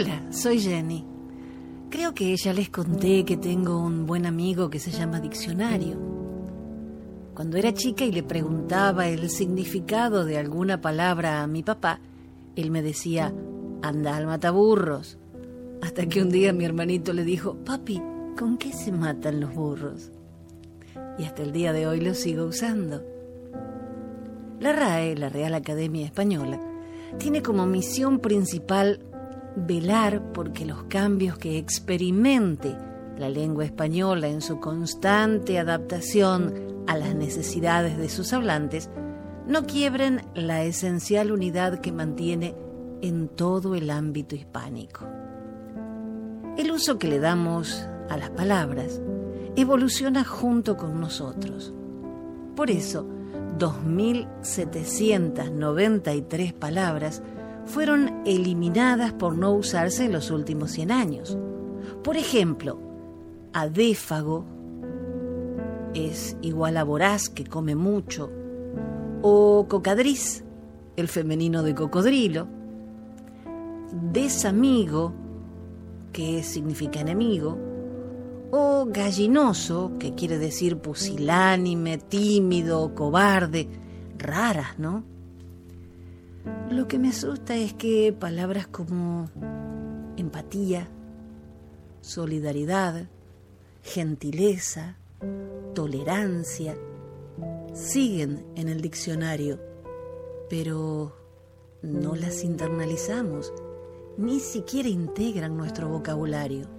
Hola, soy Jenny. Creo que ya les conté que tengo un buen amigo que se llama Diccionario. Cuando era chica y le preguntaba el significado de alguna palabra a mi papá, él me decía, anda al mataburros. Hasta que un día mi hermanito le dijo, papi, ¿con qué se matan los burros? Y hasta el día de hoy lo sigo usando. La RAE, la Real Academia Española, tiene como misión principal velar porque los cambios que experimente la lengua española en su constante adaptación a las necesidades de sus hablantes no quiebren la esencial unidad que mantiene en todo el ámbito hispánico. El uso que le damos a las palabras evoluciona junto con nosotros. Por eso, 2.793 palabras fueron eliminadas por no usarse en los últimos 100 años. Por ejemplo, adéfago es igual a voraz que come mucho, o cocadriz, el femenino de cocodrilo, desamigo, que significa enemigo, o gallinoso, que quiere decir pusilánime, tímido, cobarde, raras, ¿no? Lo que me asusta es que palabras como empatía, solidaridad, gentileza, tolerancia, siguen en el diccionario, pero no las internalizamos, ni siquiera integran nuestro vocabulario.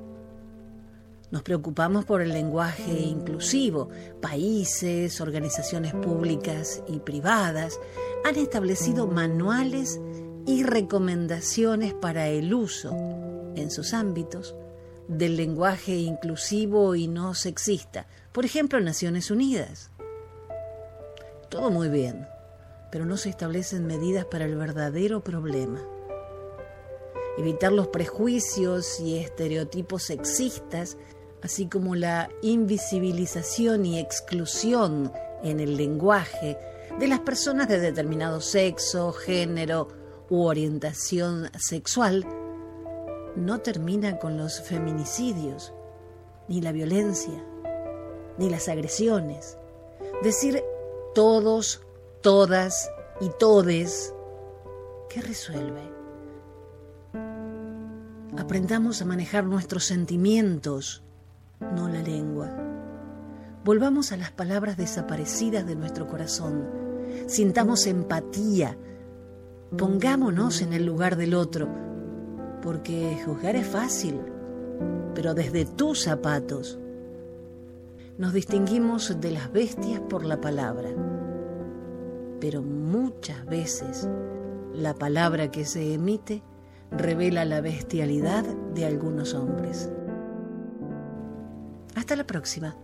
Nos preocupamos por el lenguaje inclusivo. Países, organizaciones públicas y privadas han establecido manuales y recomendaciones para el uso en sus ámbitos del lenguaje inclusivo y no sexista. Por ejemplo, Naciones Unidas. Todo muy bien, pero no se establecen medidas para el verdadero problema. Evitar los prejuicios y estereotipos sexistas así como la invisibilización y exclusión en el lenguaje de las personas de determinado sexo, género u orientación sexual, no termina con los feminicidios, ni la violencia, ni las agresiones. Decir todos, todas y todes, ¿qué resuelve? Aprendamos a manejar nuestros sentimientos no la lengua. Volvamos a las palabras desaparecidas de nuestro corazón. Sintamos empatía. Pongámonos en el lugar del otro, porque juzgar es fácil, pero desde tus zapatos. Nos distinguimos de las bestias por la palabra, pero muchas veces la palabra que se emite revela la bestialidad de algunos hombres. Hasta la próxima.